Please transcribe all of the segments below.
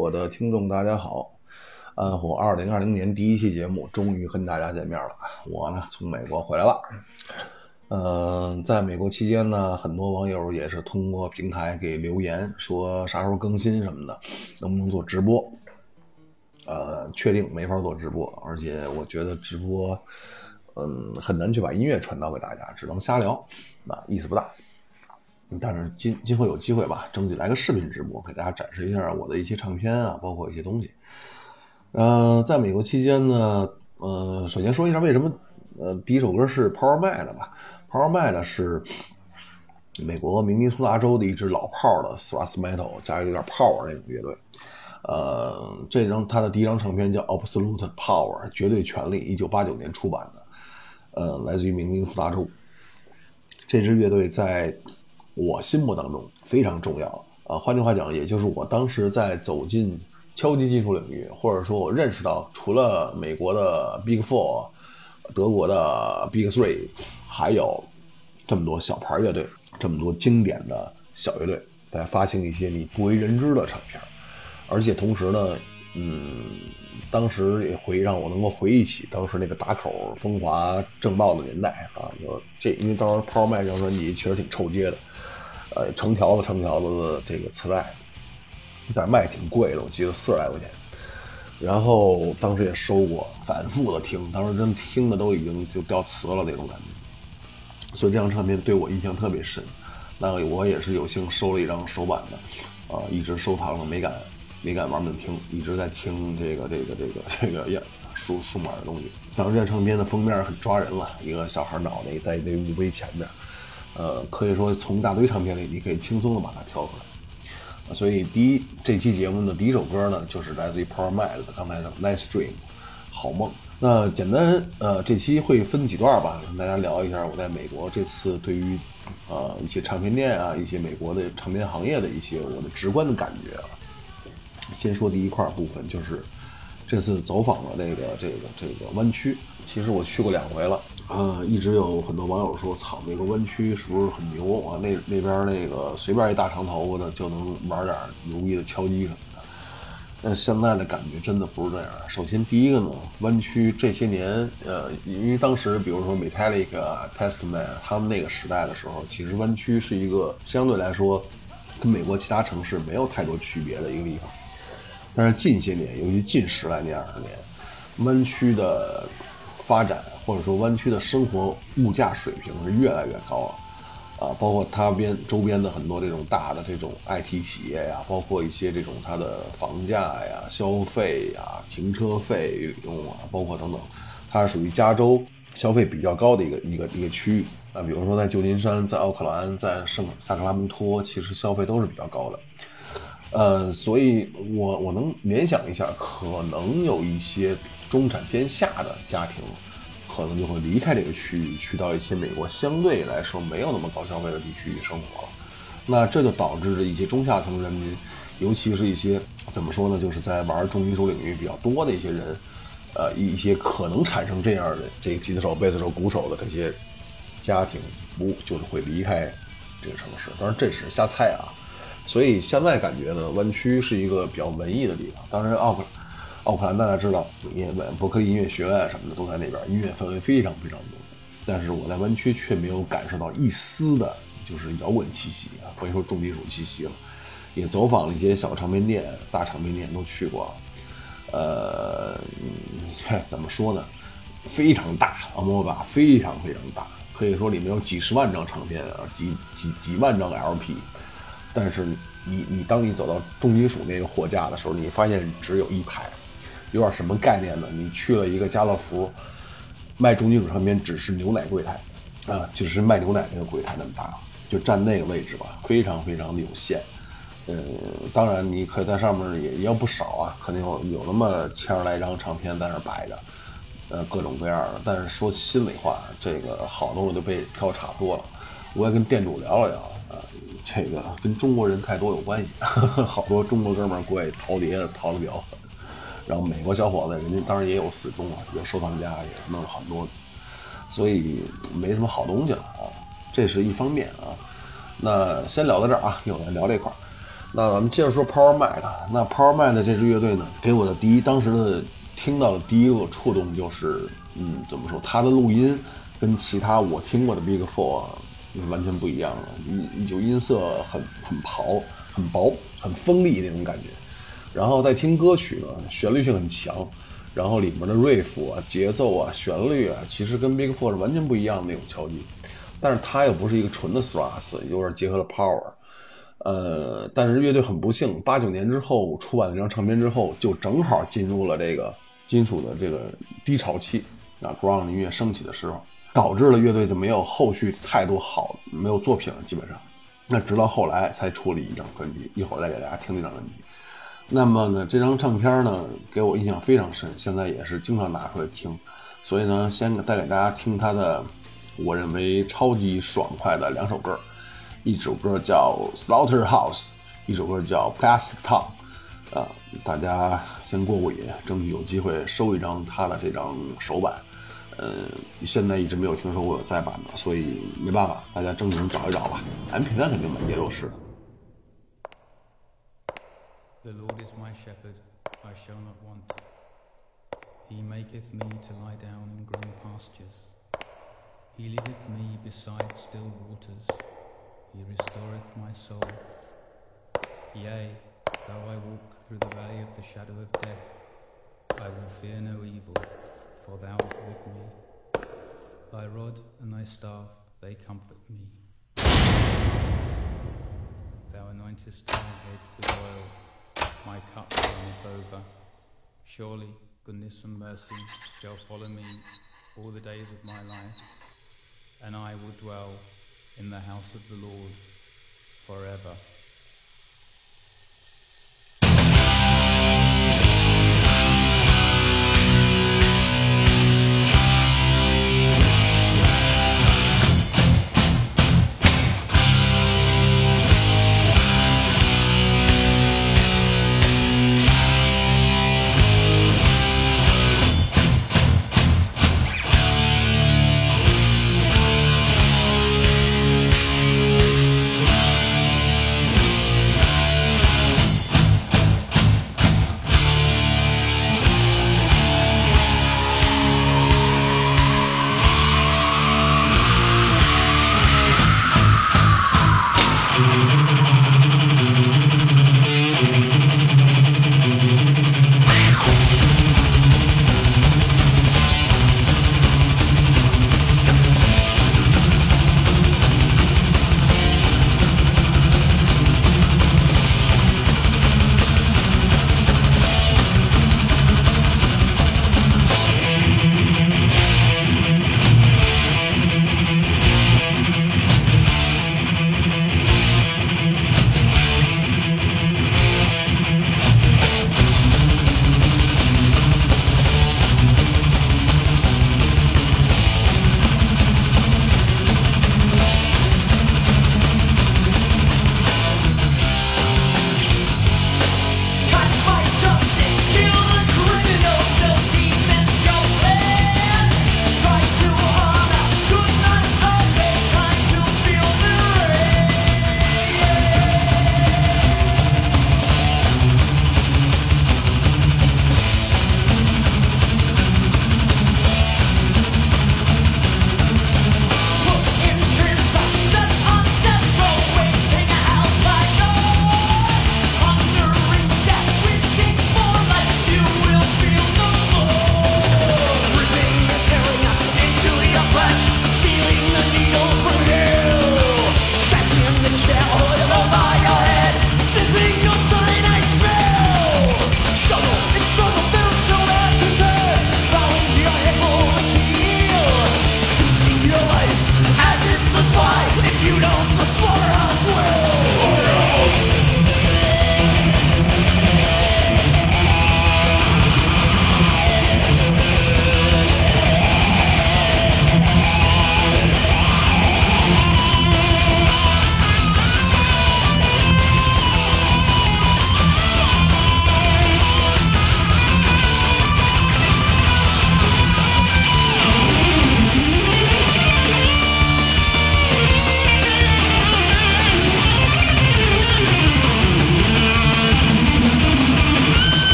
火的听众，大家好！暗火二零二零年第一期节目终于跟大家见面了。我呢从美国回来了。嗯，在美国期间呢，很多网友也是通过平台给留言说啥时候更新什么的，能不能做直播？呃，确定没法做直播，而且我觉得直播，嗯，很难去把音乐传导给大家，只能瞎聊，啊，意思不大。但是今今后有机会吧，争取来个视频直播，给大家展示一下我的一些唱片啊，包括一些东西。呃，在美国期间呢，呃，首先说一下为什么，呃，第一首歌是 Power Mad 吧，Power Mad 是美国明尼苏达州的一支老炮的 thrash metal 加有点 power 那种乐队。呃，这张他的第一张唱片叫 Absolute Power，绝对权力，一九八九年出版的，呃，来自于明尼苏达州。这支乐队在我心目当中非常重要啊，换句话讲，也就是我当时在走进敲击技术领域，或者说我认识到，除了美国的 Big Four、德国的 Big Three，还有这么多小牌乐队，这么多经典的小乐队在发行一些你不为人知的唱片，而且同时呢，嗯，当时也会让我能够回忆起当时那个打口风华正茂的年代啊，就这，因为当时 Power 麦这张专辑确实挺臭街的。呃，成条子成条子的这个磁带，但是卖挺贵的，我记得四十来块钱。然后当时也收过，反复的听，当时真听的都已经就掉磁了那种感觉。所以这张唱片对我印象特别深。那我也是有幸收了一张手版的，啊，一直收藏了，没敢没敢玩命听，一直在听这个这个这个 这个呀数数码的东西。当时这张唱片的封面很抓人了，一个小孩脑袋在一堆墓碑前面。呃，可以说从一大堆唱片里，你可以轻松的把它挑出来。所以第一这期节目的第一首歌呢，就是来自于 Power Mad 的刚才的 Nice Dream，好梦。那简单呃，这期会分几段吧，跟大家聊一下我在美国这次对于呃一些唱片店啊，一些美国的唱片行业的一些我的直观的感觉啊。先说第一块部分，就是这次走访了这个这个这个湾区，其实我去过两回了。呃，一直有很多网友说，操，那个湾区是不是很牛啊？那那边那个随便一大长头发的就能玩点牛逼的敲击什么的。但现在的感觉真的不是这样。首先，第一个呢，湾区这些年，呃，因为当时比如说 Metallica、Testament 他们那个时代的时候，其实湾区是一个相对来说跟美国其他城市没有太多区别的一个地方。但是近些年，尤其近十来年、二十年，湾区的发展。或者说，湾区的生活物价水平是越来越高了，啊，包括它边周边的很多这种大的这种 IT 企业呀，包括一些这种它的房价呀、消费呀、停车费用啊，包括等等，它是属于加州消费比较高的一个一个一个区域。啊，比如说在旧金山、在奥克兰、在圣萨克拉门托，其实消费都是比较高的。呃，所以我我能联想一下，可能有一些中产偏下的家庭。可能就会离开这个区域，去到一些美国相对来说没有那么高消费的地区生活了。那这就导致了一些中下层人民，尤其是一些怎么说呢，就是在玩重金属领域比较多的一些人，呃，一些可能产生这样的这个吉他手、贝斯手、鼓手的这些家庭，不就是会离开这个城市？当然这是瞎猜啊。所以现在感觉呢，湾区是一个比较文艺的地方。当然，奥克。奥克兰大家知道，也伯克利音乐学院什么的都在那边，音乐氛围非常非常浓。但是我在湾区却没有感受到一丝的，就是摇滚气息啊，可以说重金属气息了。也走访了一些小唱片店、大唱片店都去过了。呃，怎么说呢？非常大，阿莫巴非常非常大，可以说里面有几十万张唱片啊，几几几万张 LP。但是你你当你走到重金属那个货架的时候，你发现只有一排。有点什么概念呢？你去了一个家乐福，卖重金属唱片，只是牛奶柜台，啊，就是卖牛奶那个柜台那么大，就占那个位置吧，非常非常的有限。呃，当然你可以在上面也也有不少啊，肯定有有那么千十来张唱片在那摆着，呃，各种各样的。但是说心里话，这个好东西都被挑差不多了。我也跟店主聊了聊，啊，这个跟中国人太多有关系，好多中国哥们儿过去淘碟淘的比较狠。然后美国小伙子，人家当然也有死忠啊，有收藏家，也弄了很多，所以没什么好东西了啊。这是一方面啊。那先聊到这儿啊，一会儿聊这块儿。那咱们接着说 Power Mike。那 Power Mike 这支乐队呢，给我的第一当时的听到的第一个触动就是，嗯，怎么说？它的录音跟其他我听过的 Big Four 完全不一样了，音就音色很很薄、很薄、很锋利那种感觉。然后再听歌曲呢，旋律性很强，然后里面的 riff 啊、节奏啊、旋律啊，其实跟 Big Four 是完全不一样的那种敲击。但是它又不是一个纯的 thrash，有点结合了 power。呃，但是乐队很不幸，八九年之后出版了一张唱片之后，就正好进入了这个金属的这个低潮期啊，ground 音乐升起的时候，导致了乐队就没有后续太多好没有作品了，基本上。那直到后来才出了一张专辑，一会儿再给大家听那张专辑。那么呢，这张唱片呢给我印象非常深，现在也是经常拿出来听。所以呢，先带给大家听他的，我认为超级爽快的两首歌。一首歌叫《Slaughterhouse》，一首歌叫《Plastic Town》，啊，大家先过过瘾，争取有机会收一张他的这张首版。呃，现在一直没有听说过有再版的，所以没办法，大家争取找一找吧。MP3 肯定没跌落式的。The Lord is my shepherd, I shall not want. He maketh me to lie down in green pastures. He leadeth me beside still waters. He restoreth my soul. Yea, though I walk through the valley of the shadow of death, I will fear no evil, for thou art with me. Thy rod and thy staff, they comfort me. Thou anointest my head with oil, my cup runneth over. Surely goodness and mercy shall follow me all the days of my life, and I will dwell in the house of the Lord forever.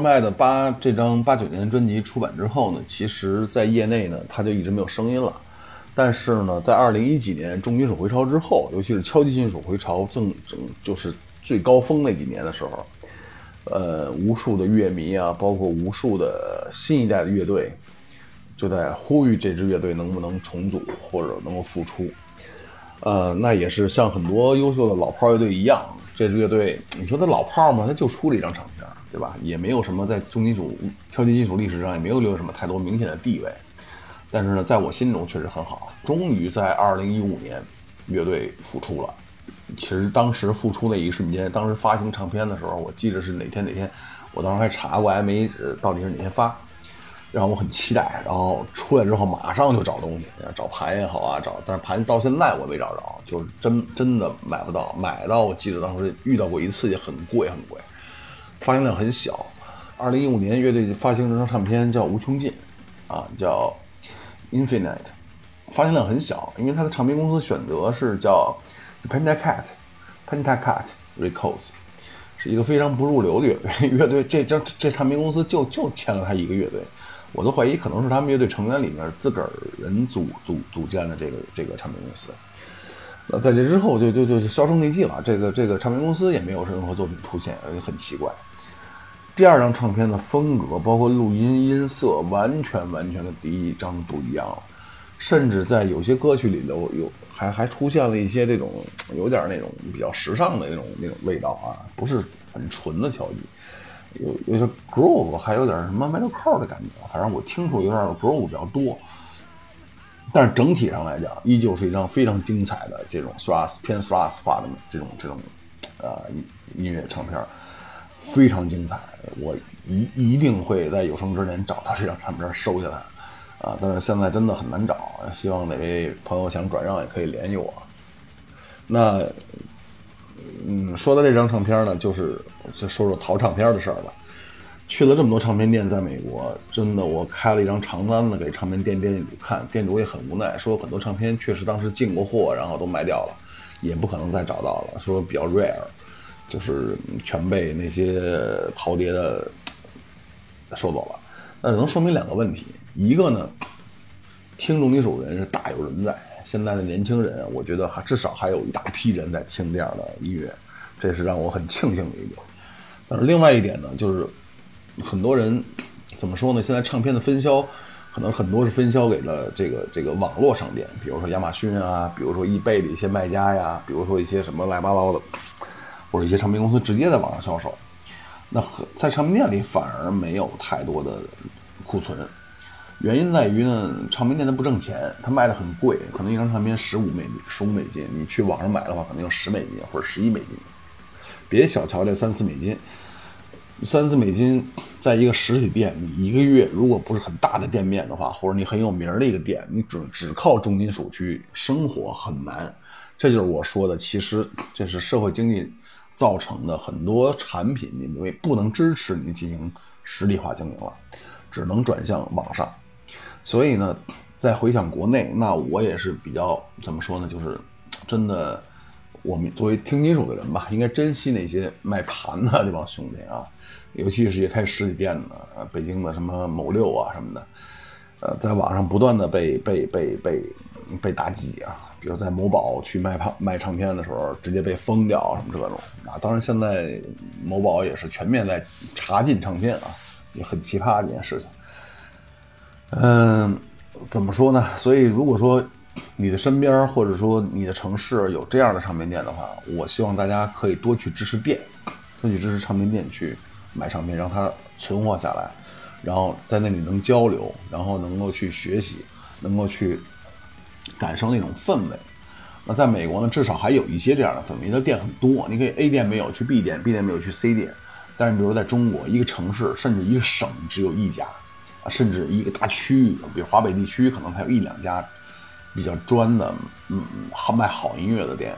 Power Mad 八这张八九年专辑出版之后呢，其实，在业内呢，他就一直没有声音了。但是呢，在二零一几年重金属回潮之后，尤其是超级金属回潮正正就是最高峰那几年的时候，呃，无数的乐迷啊，包括无数的新一代的乐队，就在呼吁这支乐队能不能重组或者能够复出。呃，那也是像很多优秀的老炮乐队一样，这支乐队，你说他老炮吗？他就出了一张唱片。对吧？也没有什么在重金属、超级金属历史上也没有留什么太多明显的地位，但是呢，在我心中确实很好。终于在二零一五年，乐队复出了。其实当时复出那一瞬间，当时发行唱片的时候，我记得是哪天哪天，我当时还查过 M A 到底是哪天发，让我很期待。然后出来之后马上就找东西，找盘也好啊，找，但是盘到现在我没找着，就是真真的买不到。买到我记得当时遇到过一次，也很贵很贵。发行量很小。二零一五年，乐队发行这张唱片叫《无穷尽》，啊，叫《Infinite》，发行量很小，因为他的唱片公司选择是叫 Pentacat，Pentacat Records，是一个非常不入流的乐队。乐队这张这唱片公司就就签了他一个乐队，我都怀疑可能是他们乐队成员里面自个儿人组组组建的这个这个唱片公司。那在这之后就就就销声匿迹了，这个这个唱片公司也没有任何作品出现，很奇怪。第二张唱片的风格，包括录音音色，完全完全的第一张不一样了，甚至在有些歌曲里头有还还出现了一些这种有点那种比较时尚的那种那种味道啊，不是很纯的敲击，有有些 groove，还有点什么 metalcore 的感觉，反正我听出有点 groove 比较多。但是整体上来讲，依旧是一张非常精彩的这种 thrash 偏 thrash 化的这种这种呃音乐唱片。非常精彩，我一一定会在有生之年找到这张唱片收下来，啊！但是现在真的很难找，希望哪位朋友想转让也可以联系我。那，嗯，说到这张唱片呢，就是就说说淘唱片的事儿吧。去了这么多唱片店，在美国，真的我开了一张长单子给唱片店店主看，店主也很无奈，说很多唱片确实当时进过货，然后都卖掉了，也不可能再找到了，说比较 rare。就是全被那些淘碟的收走了，那只能说明两个问题。一个呢，听重金属人是大有人在，现在的年轻人，我觉得还至少还有一大批人在听这样的音乐，这是让我很庆幸的一点。但是另外一点呢，就是很多人怎么说呢？现在唱片的分销可能很多是分销给了这个这个网络商店，比如说亚马逊啊，比如说易贝的一些卖家呀，比如说一些什么乱七八糟的，或者一些唱片公司直接在网上销售。那在唱片店里反而没有太多的库存，原因在于呢，唱片店它不挣钱，它卖的很贵，可能一张唱片十五美十五美金，你去网上买的话，可能要十美金或者十一美金。别小瞧这三四美金，三四美金，在一个实体店，你一个月如果不是很大的店面的话，或者你很有名的一个店，你只只靠重金属去生活很难。这就是我说的，其实这是社会经济。造成的很多产品，你为不能支持你进行实体化经营了，只能转向网上。所以呢，再回想国内，那我也是比较怎么说呢？就是真的，我们作为听金属的人吧，应该珍惜那些卖盘的这帮兄弟啊，尤其是也开实体店的，北京的什么某六啊什么的，呃，在网上不断的被被被被被打击啊。比如在某宝去卖唱卖唱片的时候，直接被封掉什么这种啊！当然，现在某宝也是全面在查禁唱片啊，也很奇葩的一件事情。嗯，怎么说呢？所以，如果说你的身边或者说你的城市有这样的唱片店的话，我希望大家可以多去支持店，多去支持唱片店去买唱片，让它存活下来，然后在那里能交流，然后能够去学习，能够去。感受那种氛围，那在美国呢，至少还有一些这样的氛围。的店很多，你可以 A 店没有去 B 店，B 店没有去 C 店，但是比如在中国，一个城市甚至一个省只有一家，甚至一个大区域，比如华北地区，可能还有一两家比较专的，嗯，好卖好音乐的店，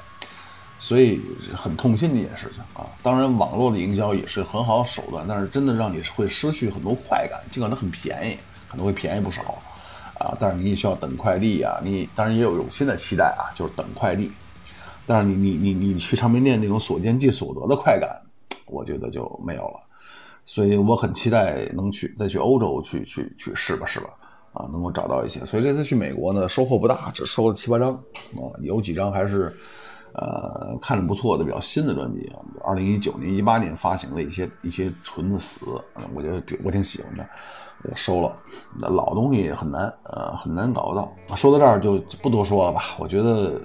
所以很痛心的一件事情啊。当然，网络的营销也是很好的手段，但是真的让你会失去很多快感，尽管它很便宜，可能会便宜不少。啊，但是你也需要等快递啊，你当然也有一种新的期待啊，就是等快递。但是你你你你去唱片店那种所见即所得的快感，我觉得就没有了。所以我很期待能去再去欧洲去去去试吧试吧，啊，能够找到一些。所以这次去美国呢，收获不大，只收了七八张啊，有几张还是呃看着不错的比较新的专辑啊，二零一九年一八年发行的一些一些纯的死，我觉得我挺喜欢的。我收了，那老东西很难，呃，很难搞到。说到这儿就不多说了吧。我觉得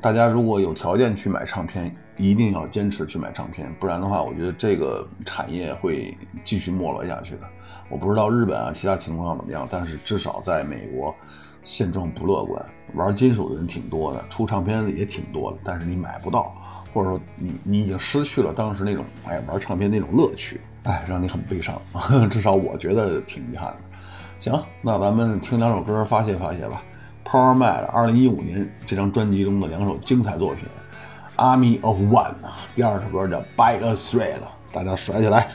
大家如果有条件去买唱片，一定要坚持去买唱片，不然的话，我觉得这个产业会继续没落下去的。我不知道日本啊其他情况怎么样，但是至少在美国现状不乐观。玩金属的人挺多的，出唱片的也挺多的，但是你买不到，或者说你你已经失去了当时那种哎玩唱片那种乐趣。哎，让你很悲伤，至少我觉得挺遗憾的。行，那咱们听两首歌发泄发泄吧。Power Mad 二零一五年这张专辑中的两首精彩作品，《Army of One》，第二首歌叫《By a Thread》，大家甩起来。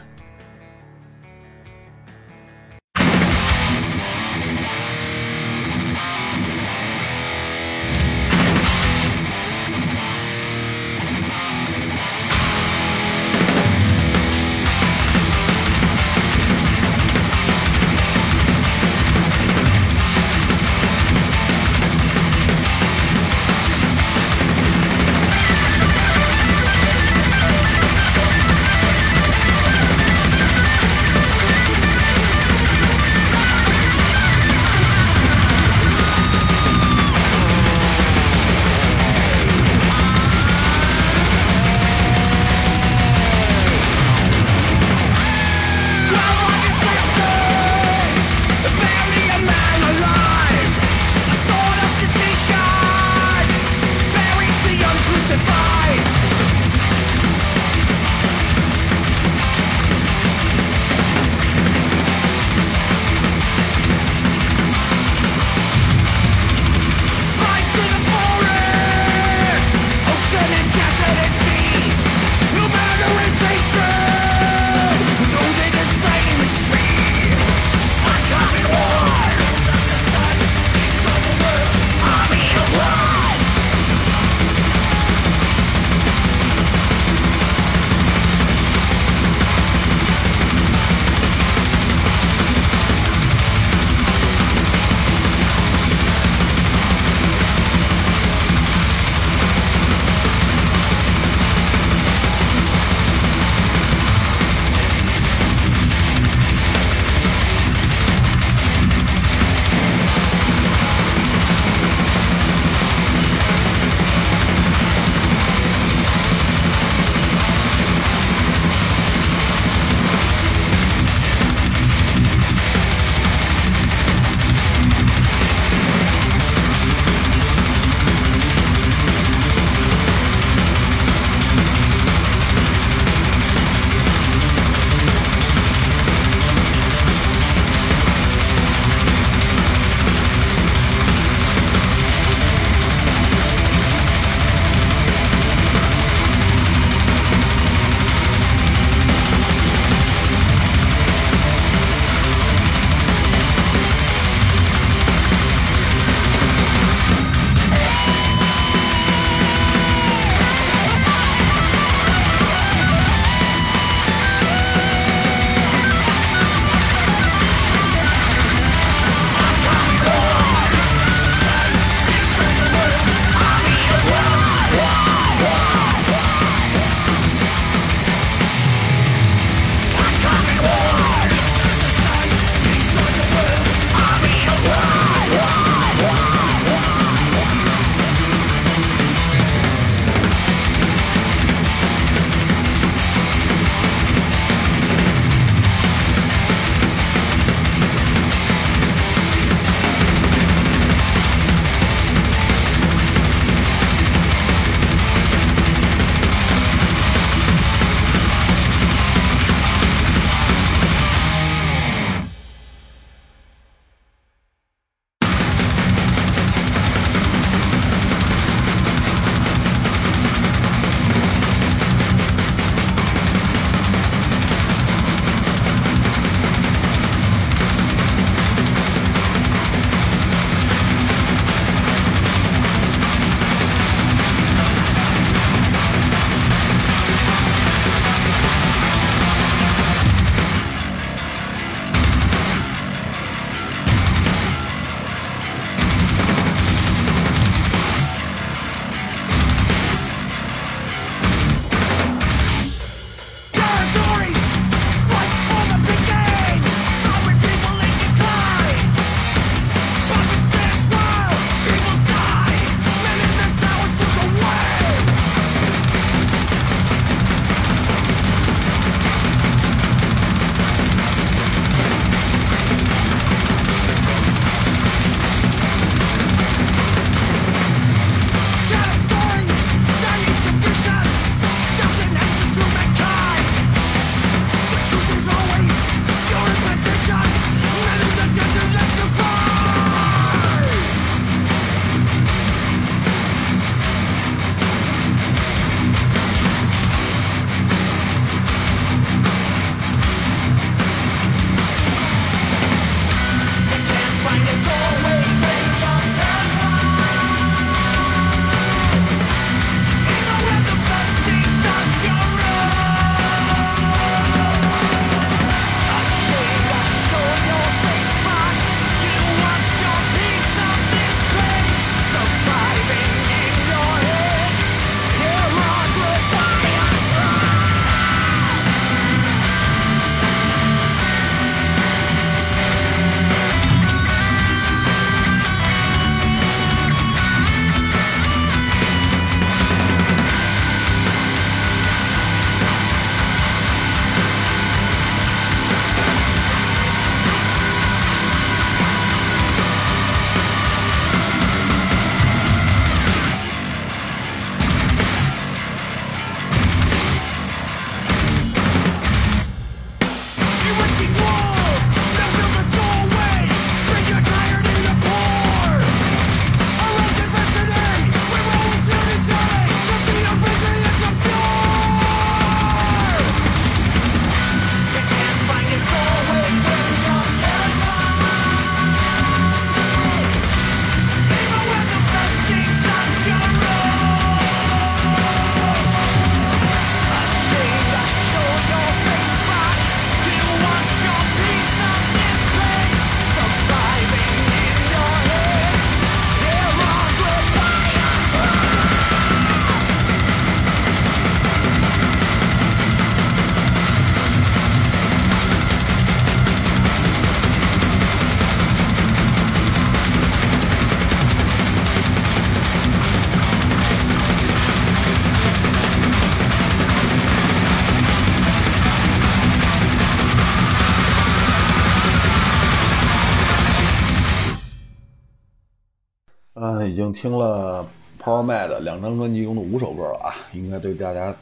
听了 Power Mad 两张专辑中的五首歌了啊，应该对大家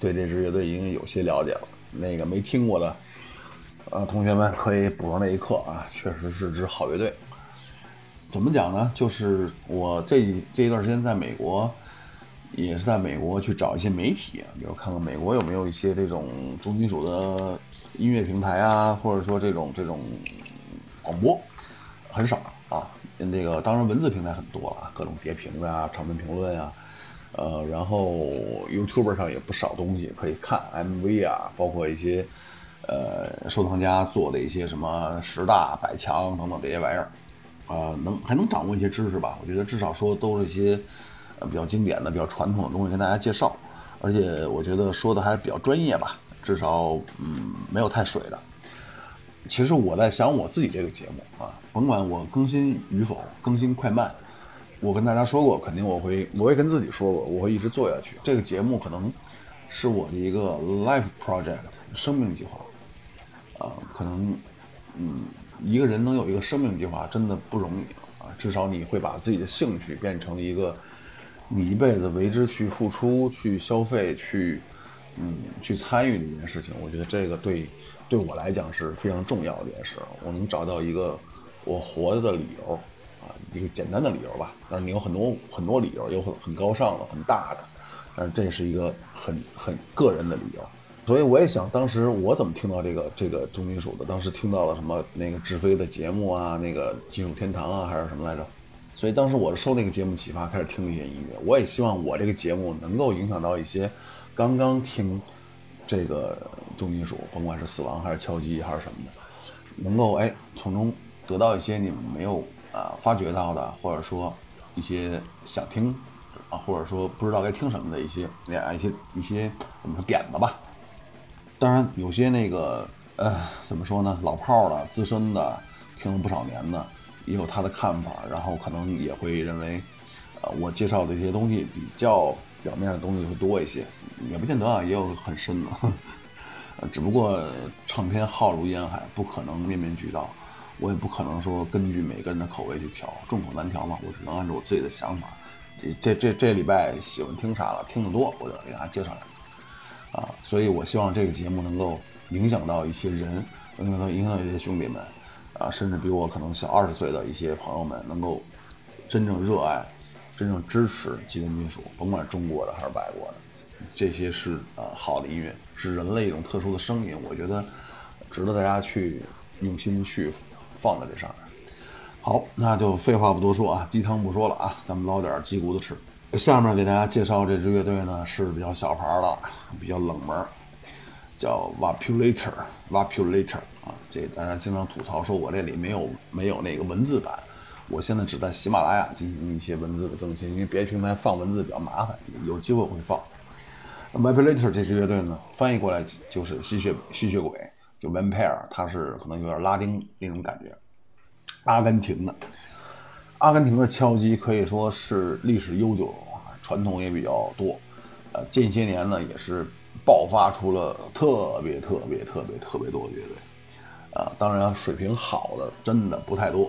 对这支乐队已经有些了解了。那个没听过的，呃，同学们可以补上那一课啊，确实是支好乐队。怎么讲呢？就是我这这一段时间在美国，也是在美国去找一些媒体，比如看看美国有没有一些这种重金属的音乐平台啊，或者说这种这种广播，啊。这个当然文字平台很多啊，各种叠评啊、长文评论啊，呃，然后 YouTube 上也不少东西可以看，MV 啊，包括一些呃收藏家做的一些什么十大百强等等这些玩意儿，呃，能还能掌握一些知识吧？我觉得至少说都是一些呃比较经典的、比较传统的东西跟大家介绍，而且我觉得说的还比较专业吧，至少嗯没有太水的。其实我在想我自己这个节目啊，甭管我更新与否，更新快慢，我跟大家说过，肯定我会，我也跟自己说过，我会一直做下去。这个节目可能是我的一个 life project，生命计划啊，可能嗯，一个人能有一个生命计划真的不容易啊，至少你会把自己的兴趣变成一个你一辈子为之去付出、去消费、去嗯去参与的一件事情。我觉得这个对。对我来讲是非常重要的一件事，我能找到一个我活着的理由，啊，一个简单的理由吧。但是你有很多很多理由，有很很高尚的、很大的，但是这是一个很很个人的理由。所以我也想，当时我怎么听到这个这个重金属的？当时听到了什么那个志飞的节目啊，那个金属天堂啊，还是什么来着？所以当时我是受那个节目启发，开始听一些音乐。我也希望我这个节目能够影响到一些刚刚听。这个重金属，甭管是死亡还是敲击还是什么的，能够哎从中得到一些你们没有啊发掘到的，或者说一些想听啊，或者说不知道该听什么的一些一些一些怎么说点子吧。当然有些那个呃怎么说呢，老炮的资深的听了不少年的也有他的看法，然后可能也会认为呃我介绍的一些东西比较。表面的东西会多一些，也不见得啊，也有很深的。呃，只不过唱片浩如烟海，不可能面面俱到，我也不可能说根据每个人的口味去调，众口难调嘛。我只能按照我自己的想法。这这这礼拜喜欢听啥了？听得多，我就给大家介绍两个。啊，所以我希望这个节目能够影响到一些人，能够影响到一些兄弟们，啊，甚至比我可能小二十岁的一些朋友们，能够真正热爱。真正支持极端金属，甭管中国的还是外国的，这些是呃好的音乐，是人类一种特殊的声音，我觉得值得大家去用心去放在这上面。好，那就废话不多说啊，鸡汤不说了啊，咱们捞点鸡骨头吃。下面给大家介绍这支乐队呢，是比较小牌的，比较冷门，叫 Vapulator，Vapulator 啊，这大家经常吐槽说我这里没有没有那个文字版。我现在只在喜马拉雅进行一些文字的更新，因为别的平台放文字比较麻烦，有机会我会放。Vampire 这支乐队呢，翻译过来就是吸血吸血鬼，就 Vampire，它是可能有点拉丁那种感觉。阿根廷的，阿根廷的敲击可以说是历史悠久，传统也比较多。呃，近些年呢，也是爆发出了特别特别特别特别多的乐队。啊，当然水平好的真的不太多。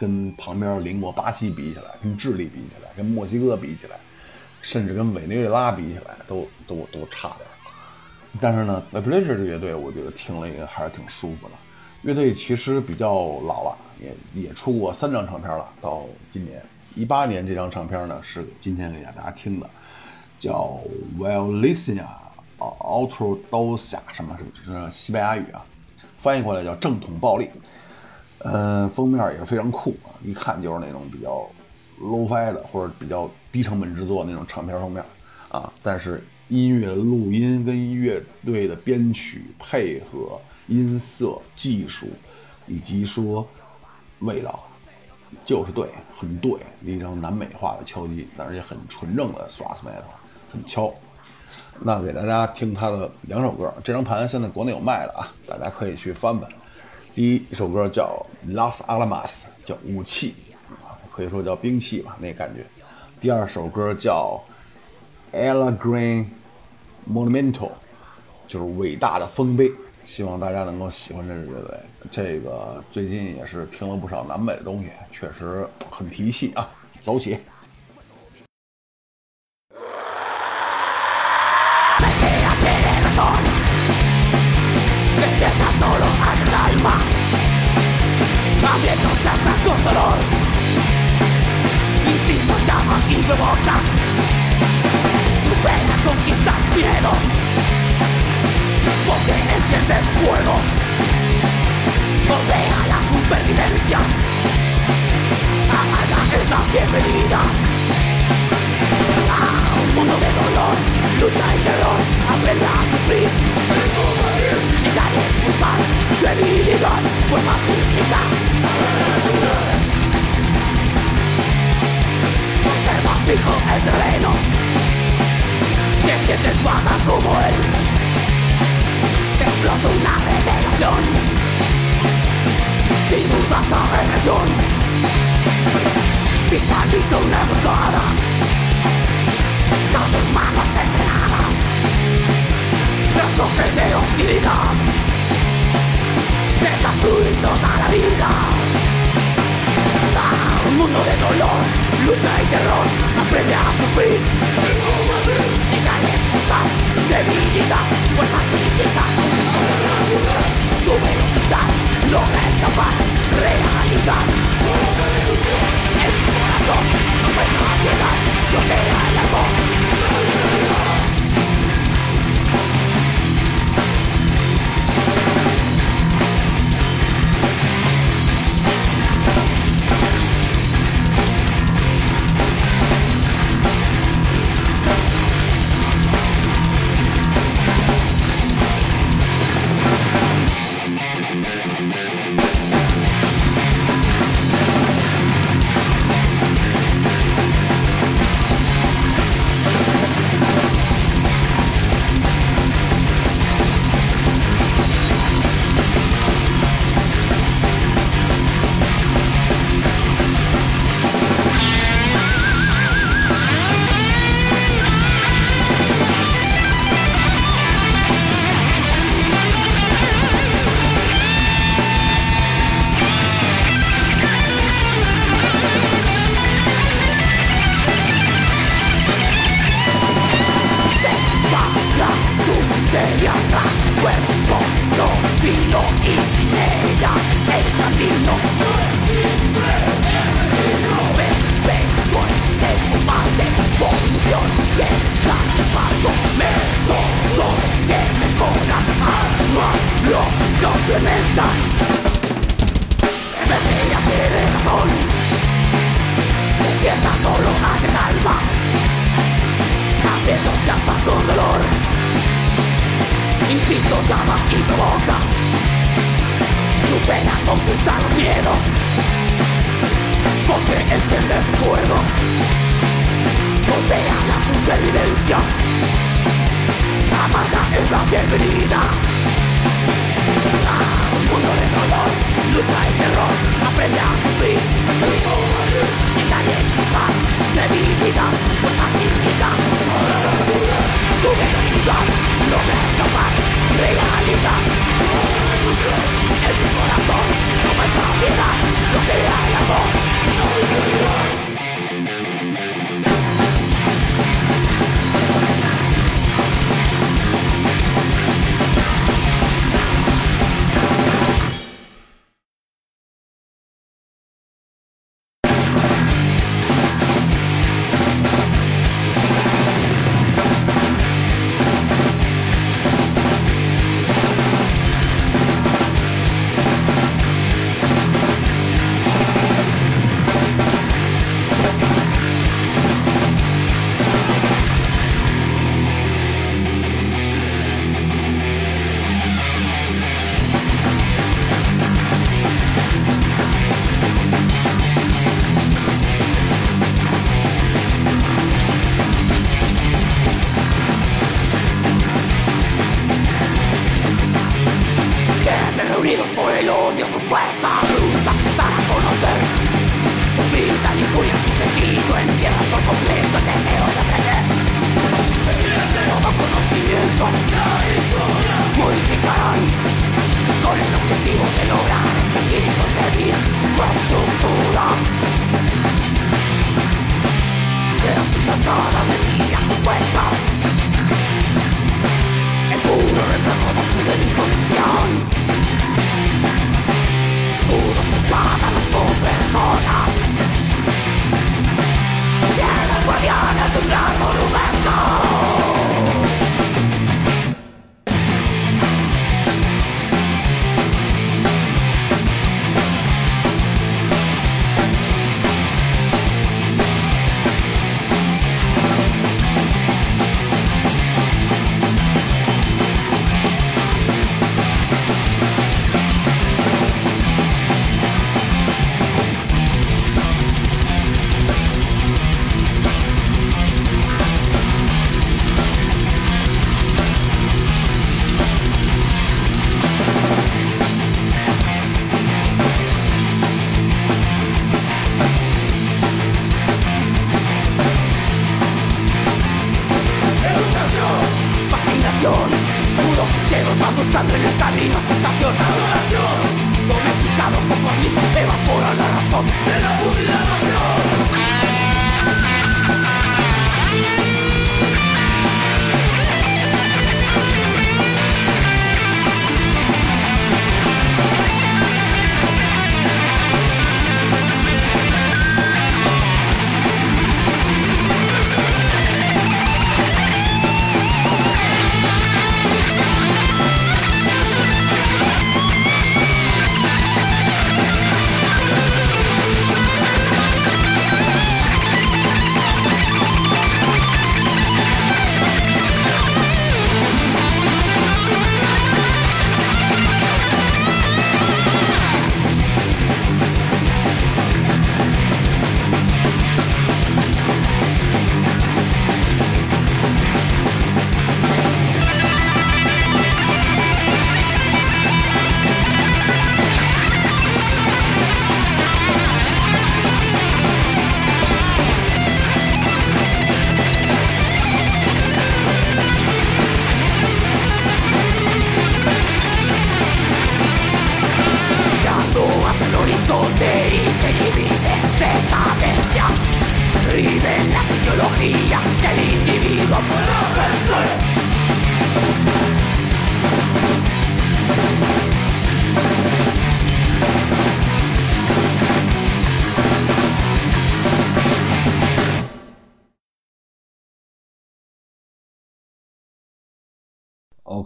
跟旁边邻国巴西比起来，跟智利比起来，跟墨西哥比起来，甚至跟委内瑞拉比起来，都都都差点。但是呢 v i b r a t i o n 这乐队，我觉得听了也还是挺舒服的。乐队其实比较老了，也也出过三张唱片了。到今年一八年这张唱片呢，是今天给大家听的，叫 Violencia Autodosa 什么什么，是西班牙语啊，翻译过来叫正统暴力。嗯，封面也是非常酷啊，一看就是那种比较 low-fi 的或者比较低成本制作那种唱片封面啊。但是音乐录音跟乐队的编曲配合、音色、技术以及说味道，就是对，很对，一张南美化的敲击，但是也很纯正的 thrash metal，很敲。那给大家听他的两首歌，这张盘现在国内有卖的啊，大家可以去翻翻。第一首歌叫《Las Alamas》，叫武器，可以说叫兵器吧，那感觉。第二首歌叫 Elegant Monumental，就是伟大的丰碑，希望大家能够喜欢这支乐队。这个最近也是听了不少南美的东西，确实很提气啊。走起。distinto llama y provoca Ven a conquistar miedo Porque enciendes fuego Volvea la supervivencia Amarga es la bienvenida A un mundo de dolor Lucha y terror Aprenda a sufrir Sin combatir Y dale expulsar Debilidad Fuerza pública Aventura fijo el terreno. Te sientes baja como él. Te explota una revelación Sin duda esta rebelión Pisa el piso una emboscada Con sus manos entrenadas Nuestros perderos y vida Desastruir toda la vida mundo de dolor, lucha y terror, aprende a sufrir. Y dale esposa, debilidad, fuerza física. Tu velocidad logra escapar, realidad. El corazón no puede más llegar, yo te alargo. complementa En vez de ella razón Despierta solo hace calma Haciendo chanzas con dolor Instinto llama y provoca Tu pena conquista los miedos Porque enciende su fuego Golpea la supervivencia Amarga es la bienvenida mundo de dolor Lucha y terror, aprende a sufrir Y nadie es de mi vida Pues así quita Ahora la vida Sube la ciudad, no me escapar Realidad Es mi corazón, no me está No crea el amor,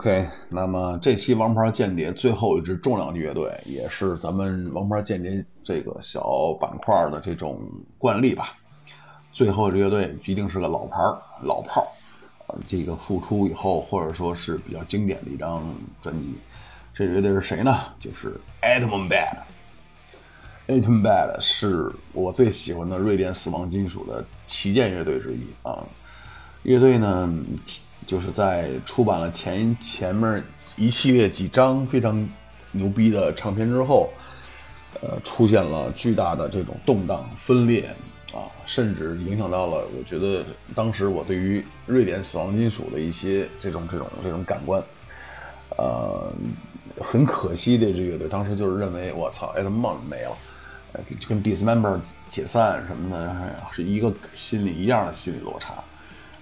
OK，那么这期《王牌间谍》最后一支重量级乐队，也是咱们《王牌间谍》这个小板块的这种惯例吧。最后这乐队一定是个老牌儿老炮儿，这个复出以后或者说是比较经典的一张专辑。这乐队是谁呢？就是 Atom Bad。Atom Bad 是我最喜欢的瑞典死亡金属的旗舰乐队之一啊。乐队呢？就是在出版了前前面一系列几张非常牛逼的唱片之后，呃，出现了巨大的这种动荡分裂啊，甚至影响到了我觉得当时我对于瑞典死亡金属的一些这种这种这种感官，呃，很可惜的这乐队当时就是认为我操 e d m o n 没了，跟 Dismember 解散什么的是一个心理一样的心理落差。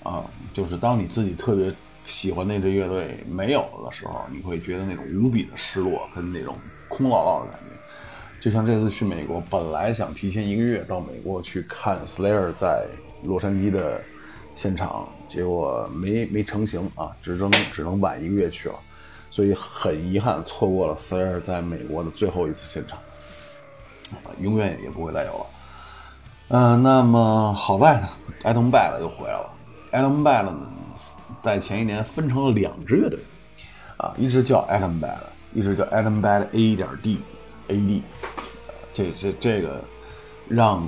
啊，就是当你自己特别喜欢那支乐队没有了的时候，你会觉得那种无比的失落跟那种空落落的感觉。就像这次去美国，本来想提前一个月到美国去看 Slayer 在洛杉矶的现场，结果没没成型啊，只能只能晚一个月去了，所以很遗憾错过了 Slayer 在美国的最后一次现场，永远也不会再有了。嗯，那么好在呢，Adam b a 又回来了。Adam Bad 呢，在前一年分成了两支乐队，啊，一支叫 Adam Bad，一支叫 Adam Bad A 点 D，A.D，这这这个让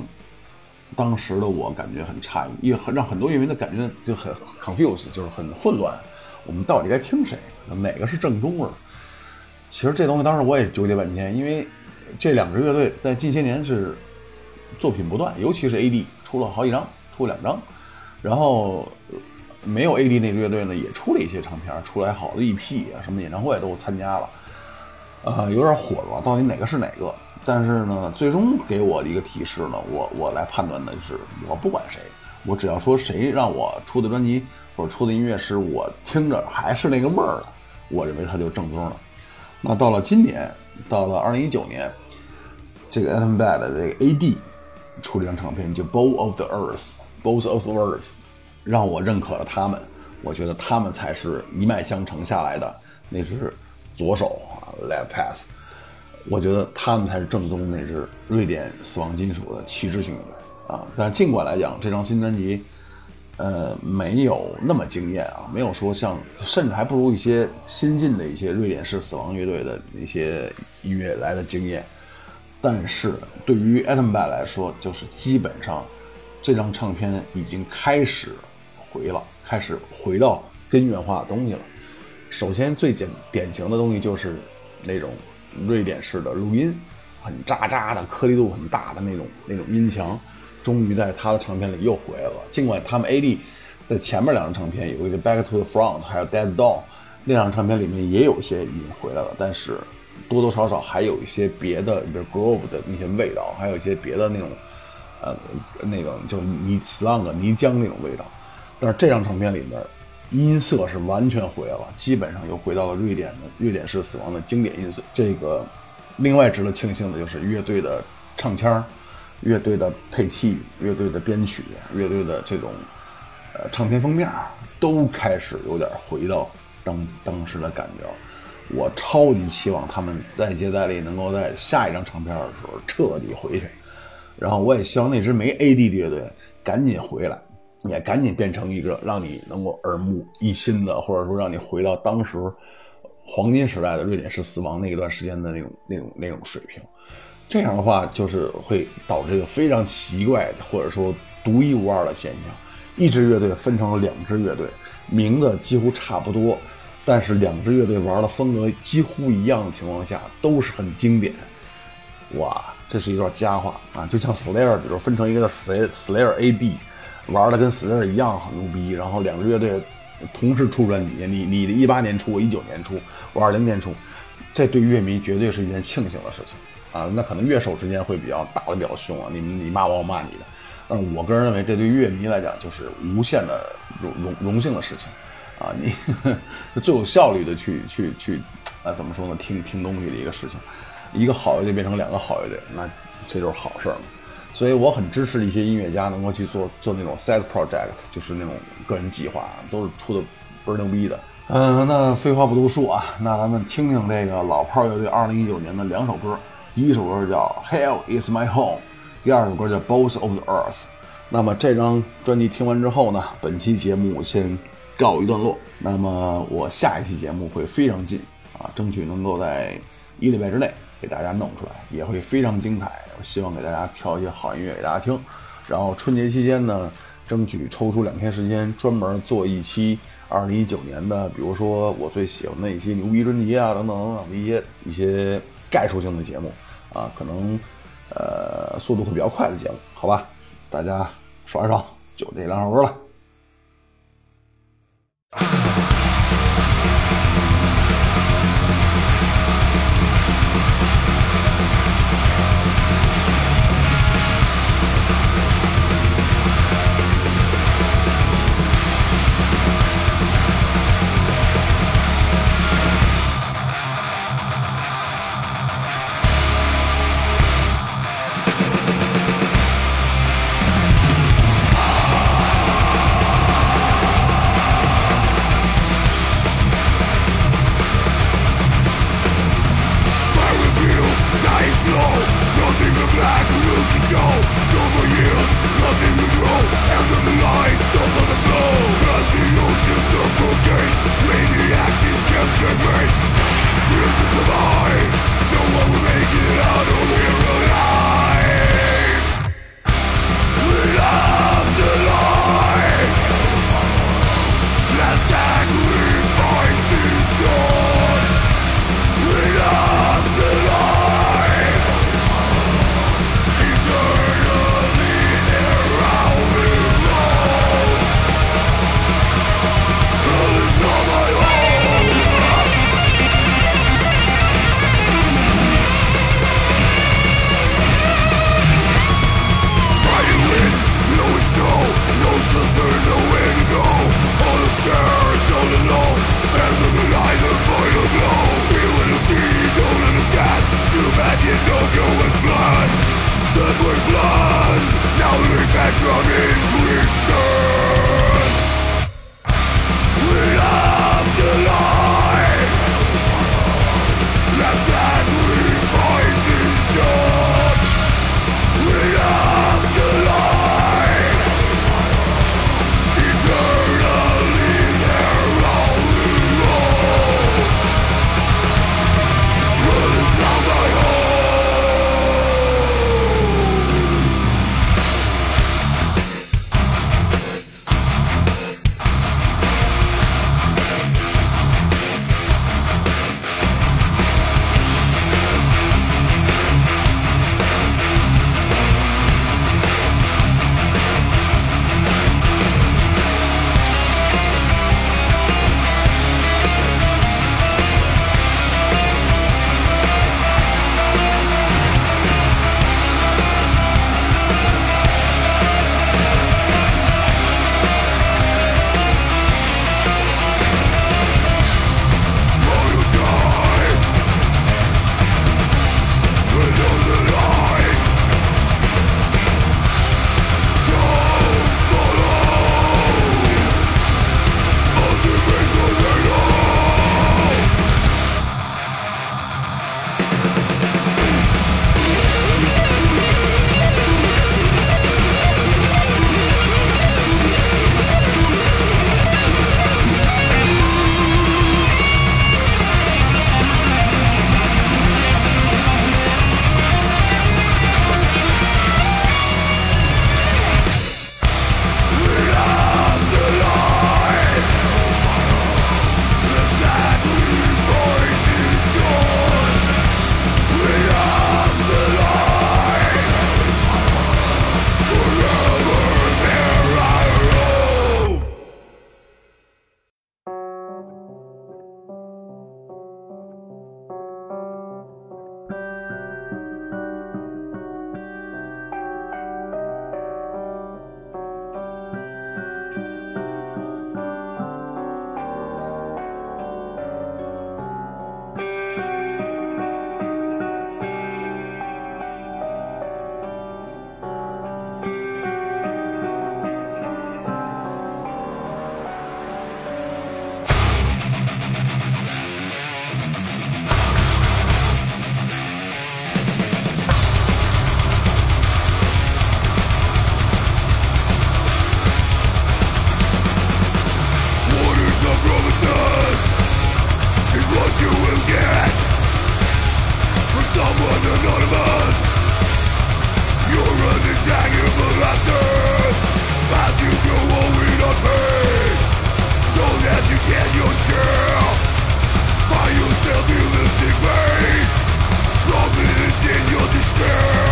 当时的我感觉很诧异，也很让很多乐迷的感觉就很 confused，就是很混乱。我们到底该听谁？哪个是正宗味？其实这东西当时我也纠结半天，因为这两支乐队在近些年是作品不断，尤其是 A.D 出了好几张，出两张。然后没有 AD 那个乐队呢，也出了一些唱片，出来好的 EP 啊，什么演唱会都参加了，呃，有点混了，到底哪个是哪个？但是呢，最终给我的一个提示呢，我我来判断的是，我不管谁，我只要说谁让我出的专辑或者出的音乐是我听着还是那个味儿的，我认为他就正宗了。那到了今年，到了二零一九年，这个 Adam Bad 的这个 AD 出了一张唱片，叫《Bow of the Earth》。Both of words，让我认可了他们，我觉得他们才是一脉相承下来的那只左手啊，left pass，我觉得他们才是正宗那只瑞典死亡金属的旗帜性的啊。但尽管来讲，这张新专辑，呃，没有那么惊艳啊，没有说像，甚至还不如一些新进的一些瑞典式死亡乐队的一些音乐来的惊艳。但是对于 Atom Bad 来说，就是基本上。这张唱片已经开始回了，开始回到根源化的东西了。首先，最简典型的东西就是那种瑞典式的录音，很渣渣的、颗粒度很大的那种那种音墙，终于在他的唱片里又回来了。尽管他们 AD 在前面两张唱片有一个 Back to the Front，还有 Dead Dawn，那张唱片里面也有些已经回来了，但是多多少少还有一些别的，比如 Grove 的那些味道，还有一些别的那种，呃，那个就是泥 Slang 泥浆那种味道。但是这张唱片里面音色是完全回来了，基本上又回到了瑞典的瑞典式死亡的经典音色。这个另外值得庆幸的就是乐队的唱腔、乐队的配器、乐队的编曲、乐队的这种呃唱片封面都开始有点回到。当当时的感觉，我超级期望他们再接再厉，能够在下一张唱片的时候彻底回去。然后我也希望那支没 AD 的乐队赶紧回来，也赶紧变成一个让你能够耳目一新的，或者说让你回到当时黄金时代的瑞典式死亡那一段时间的那种那种那种水平。这样的话，就是会导致一个非常奇怪或者说独一无二的现象：一支乐队分成了两支乐队，名字几乎差不多。但是两支乐队玩的风格几乎一样的情况下，都是很经典。哇，这是一段佳话啊！就像 Slayer，比如分成一个叫 Slayer AD，玩的跟 Slayer 一样很牛逼。然后两个乐队同时出专辑，你你的一八年出，我一九年出，我二零年出，这对乐迷绝对是一件庆幸的事情啊！那可能乐手之间会比较打的比较凶啊，你们你骂我，我骂你的。但是我个人认为，这对乐迷来讲就是无限的荣荣荣幸的事情。啊，你 最有效率的去去去，啊，怎么说呢？听听东西的一个事情，一个好乐队变成两个好乐队，那这就是好事儿嘛。所以我很支持一些音乐家能够去做做那种 side project，就是那种个人计划，都是出的倍儿牛逼的。嗯，那废话不多说啊，那咱们听听这个老炮乐队二零一九年的两首歌，第一首歌叫《Hell Is My Home》，第二首歌叫《Both of the Earth》。那么这张专辑听完之后呢，本期节目先。告一段落。那么我下一期节目会非常近啊，争取能够在一礼拜之内给大家弄出来，也会非常精彩。我希望给大家挑一些好音乐给大家听。然后春节期间呢，争取抽出两天时间，专门做一期二零一九年的，比如说我最喜欢的一些牛逼专辑啊，等等等等的一些一些概述性的节目啊，可能呃速度会比较快的节目，好吧？大家爽一爽，就这两首歌了。in your Find yourself, you losing pain Love is in your despair.